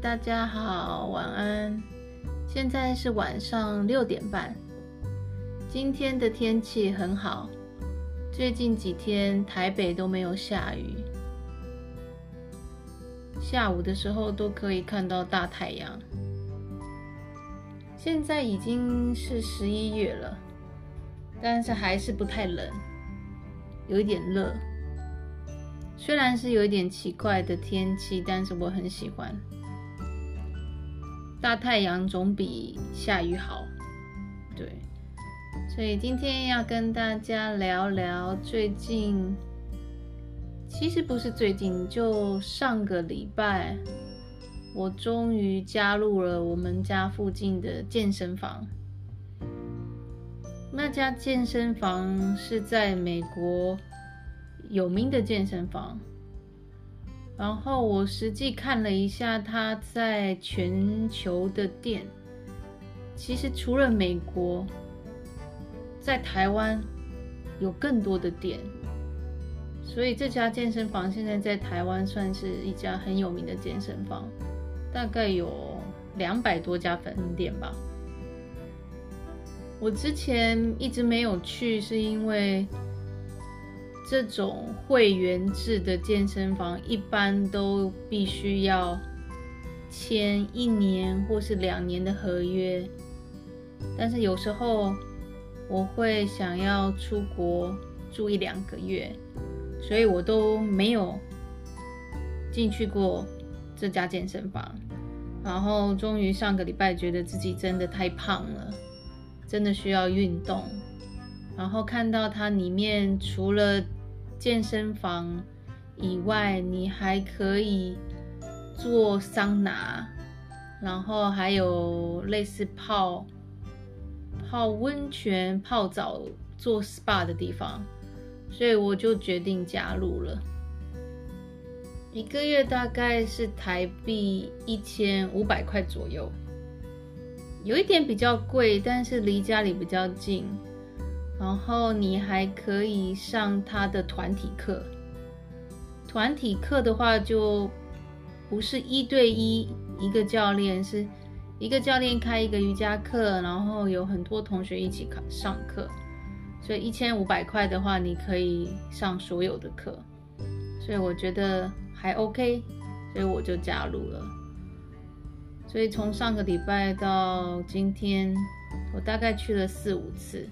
大家好，晚安。现在是晚上六点半。今天的天气很好，最近几天台北都没有下雨，下午的时候都可以看到大太阳。现在已经是十一月了，但是还是不太冷，有一点热。虽然是有一点奇怪的天气，但是我很喜欢。大太阳总比下雨好，对。所以今天要跟大家聊聊最近，其实不是最近，就上个礼拜，我终于加入了我们家附近的健身房。那家健身房是在美国。有名的健身房，然后我实际看了一下，它在全球的店，其实除了美国，在台湾有更多的店，所以这家健身房现在在台湾算是一家很有名的健身房，大概有两百多家分店吧。我之前一直没有去，是因为。这种会员制的健身房一般都必须要签一年或是两年的合约，但是有时候我会想要出国住一两个月，所以我都没有进去过这家健身房。然后终于上个礼拜觉得自己真的太胖了，真的需要运动。然后看到它里面除了健身房以外，你还可以做桑拿，然后还有类似泡泡温泉、泡澡、做 SPA 的地方，所以我就决定加入了。一个月大概是台币一千五百块左右，有一点比较贵，但是离家里比较近。然后你还可以上他的团体课，团体课的话就不是一对一一个教练，是一个教练开一个瑜伽课，然后有很多同学一起上课，所以一千五百块的话，你可以上所有的课，所以我觉得还 OK，所以我就加入了。所以从上个礼拜到今天，我大概去了四五次。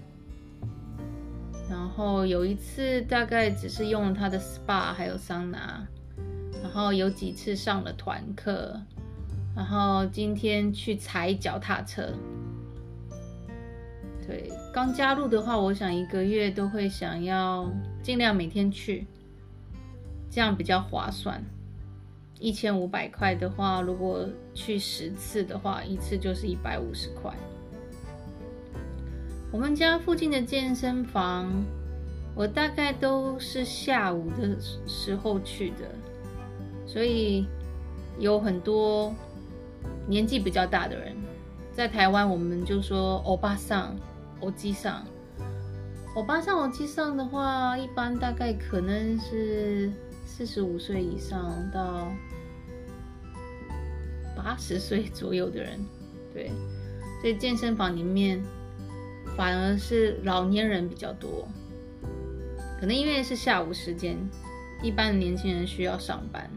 然后有一次大概只是用了他的 SPA 还有桑拿，然后有几次上了团课，然后今天去踩脚踏车。对，刚加入的话，我想一个月都会想要尽量每天去，这样比较划算。一千五百块的话，如果去十次的话，一次就是一百五十块。我们家附近的健身房，我大概都是下午的时候去的，所以有很多年纪比较大的人。在台湾，我们就说欧巴桑、欧吉桑。欧巴桑、欧吉桑的话，一般大概可能是四十五岁以上到八十岁左右的人，对。所以健身房里面。反而是老年人比较多，可能因为是下午时间，一般的年轻人需要上班。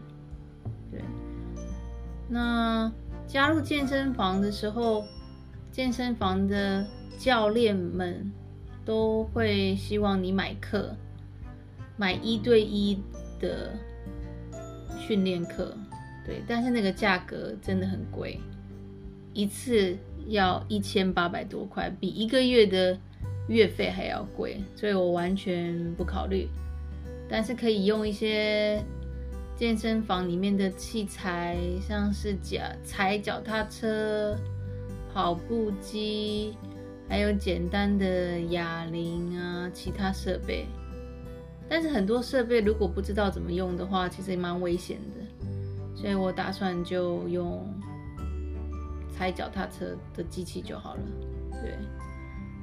对，那加入健身房的时候，健身房的教练们都会希望你买课，买一对一的训练课。对，但是那个价格真的很贵，一次。要一千八百多块，比一个月的月费还要贵，所以我完全不考虑。但是可以用一些健身房里面的器材，像是脚踩脚踏车、跑步机，还有简单的哑铃啊，其他设备。但是很多设备如果不知道怎么用的话，其实也蛮危险的，所以我打算就用。踩脚踏车的机器就好了，对，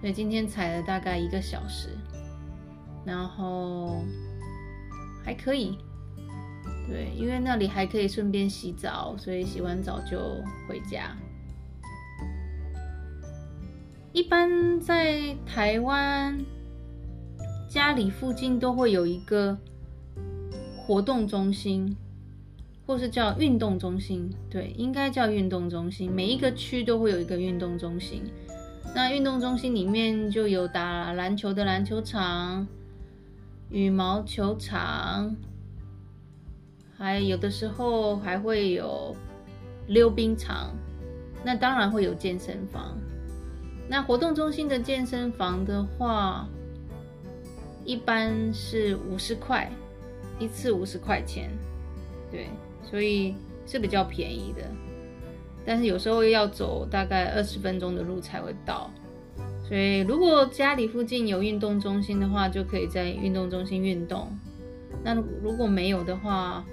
所以今天踩了大概一个小时，然后还可以，对，因为那里还可以顺便洗澡，所以洗完澡就回家。一般在台湾家里附近都会有一个活动中心，或是叫运动中心，对，应该叫运动中心。每一个区都会有一个运动中心。那运动中心里面就有打篮球的篮球场、羽毛球场，还有的时候还会有溜冰场。那当然会有健身房。那活动中心的健身房的话，一般是五十块，一次五十块钱，对，所以是比较便宜的。但是有时候要走大概二十分钟的路才会到，所以如果家里附近有运动中心的话，就可以在运动中心运动。那如果没有的话，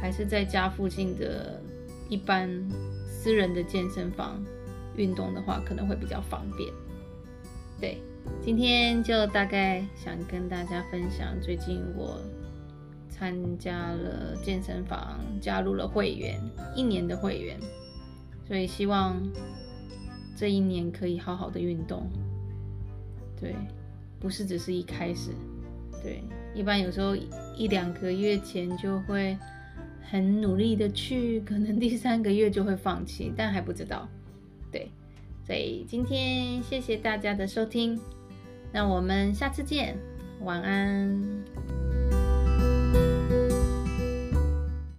还是在家附近的一般私人的健身房运动的话，可能会比较方便。对，今天就大概想跟大家分享，最近我参加了健身房，加入了会员，一年的会员，所以希望这一年可以好好的运动。对，不是只是一开始，对，一般有时候一两个月前就会很努力的去，可能第三个月就会放弃，但还不知道。对，所以今天谢谢大家的收听，那我们下次见，晚安。